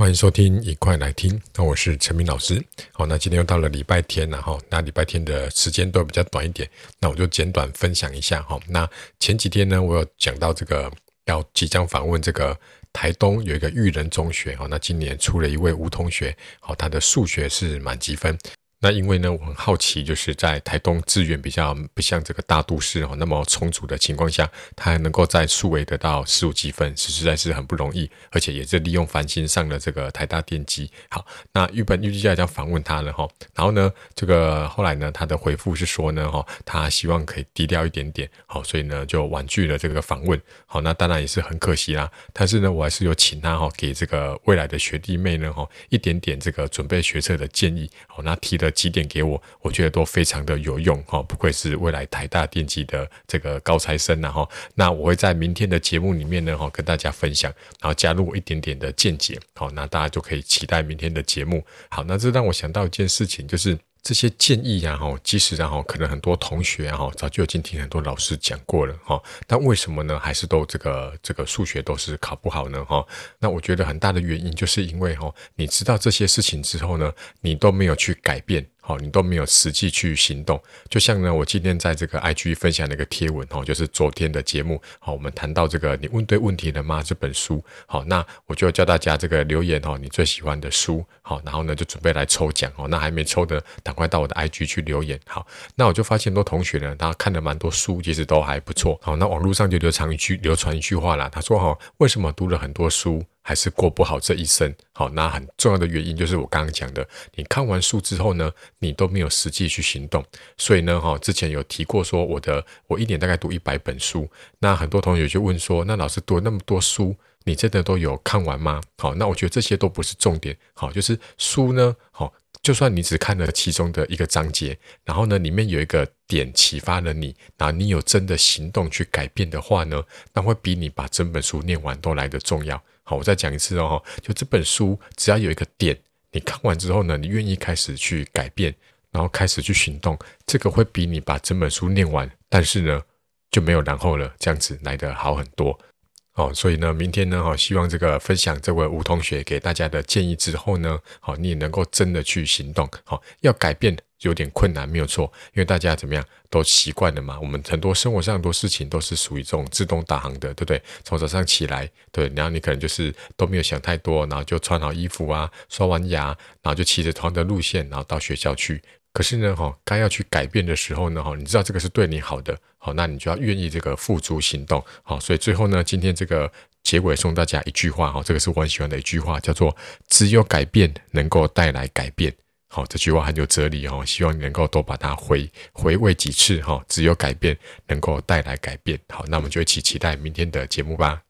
欢迎收听，一块来听。那我是陈明老师。好，那今天又到了礼拜天了哈。那礼拜天的时间都比较短一点，那我就简短分享一下哈。那前几天呢，我有讲到这个要即将访问这个台东有一个育人中学哈。那今年出了一位吴同学，好，他的数学是满级分。那因为呢，我很好奇，就是在台东资源比较不像这个大都市哦那么充足的情况下，他还能够在数位得到十五积分，是实在是很不容易，而且也是利用繁星上了这个台大电机。好，那日本预计要这样访问他了哈，然后呢，这个后来呢，他的回复是说呢，哈，他希望可以低调一点点，好，所以呢就婉拒了这个访问。好，那当然也是很可惜啦，但是呢，我还是有请他哈，给这个未来的学弟妹呢，哈，一点点这个准备学测的建议。好，那提的几点给我，我觉得都非常的有用哈，不愧是未来台大电机的这个高材生呐哈。那我会在明天的节目里面呢哈，跟大家分享，然后加入我一点点的见解，好，那大家就可以期待明天的节目。好，那这让我想到一件事情，就是。这些建议呀，哈，其实然后可能很多同学哈，早就已经听很多老师讲过了哈，但为什么呢？还是都这个这个数学都是考不好呢？哈，那我觉得很大的原因就是因为哈，你知道这些事情之后呢，你都没有去改变。哦，你都没有实际去行动，就像呢，我今天在这个 IG 分享那个贴文，哈，就是昨天的节目，好，我们谈到这个你问对问题了吗？这本书，好，那我就教大家这个留言，哦，你最喜欢的书，好，然后呢就准备来抽奖，哦，那还没抽的，赶快到我的 IG 去留言，好，那我就发现很多同学呢，他看了蛮多书，其实都还不错，好，那网络上就流传一句流传一句话啦，他说，哈，为什么读了很多书？还是过不好这一生，好，那很重要的原因就是我刚刚讲的，你看完书之后呢，你都没有实际去行动，所以呢，哈，之前有提过说，我的我一年大概读一百本书，那很多同学就问说，那老师读了那么多书，你真的都有看完吗？好，那我觉得这些都不是重点，好，就是书呢，好。就算你只看了其中的一个章节，然后呢，里面有一个点启发了你，然后你有真的行动去改变的话呢，那会比你把整本书念完都来得重要。好，我再讲一次哦，就这本书只要有一个点，你看完之后呢，你愿意开始去改变，然后开始去行动，这个会比你把整本书念完，但是呢就没有然后了，这样子来得好很多。哦，所以呢，明天呢，哈，希望这个分享这位吴同学给大家的建议之后呢，好，你也能够真的去行动。好，要改变有点困难，没有错，因为大家怎么样都习惯了嘛。我们很多生活上很多事情都是属于这种自动导航的，对不对？从早上起来，对，然后你可能就是都没有想太多，然后就穿好衣服啊，刷完牙，然后就骑着同样的路线，然后到学校去。可是呢，哈，该要去改变的时候呢，哈，你知道这个是对你好的，好，那你就要愿意这个付诸行动，好，所以最后呢，今天这个结尾送大家一句话，哈，这个是我很喜欢的一句话，叫做“只有改变能够带来改变”，好，这句话很有哲理，哈，希望你能够多把它回回味几次，哈，只有改变能够带来改变，好，那我们就一起期待明天的节目吧。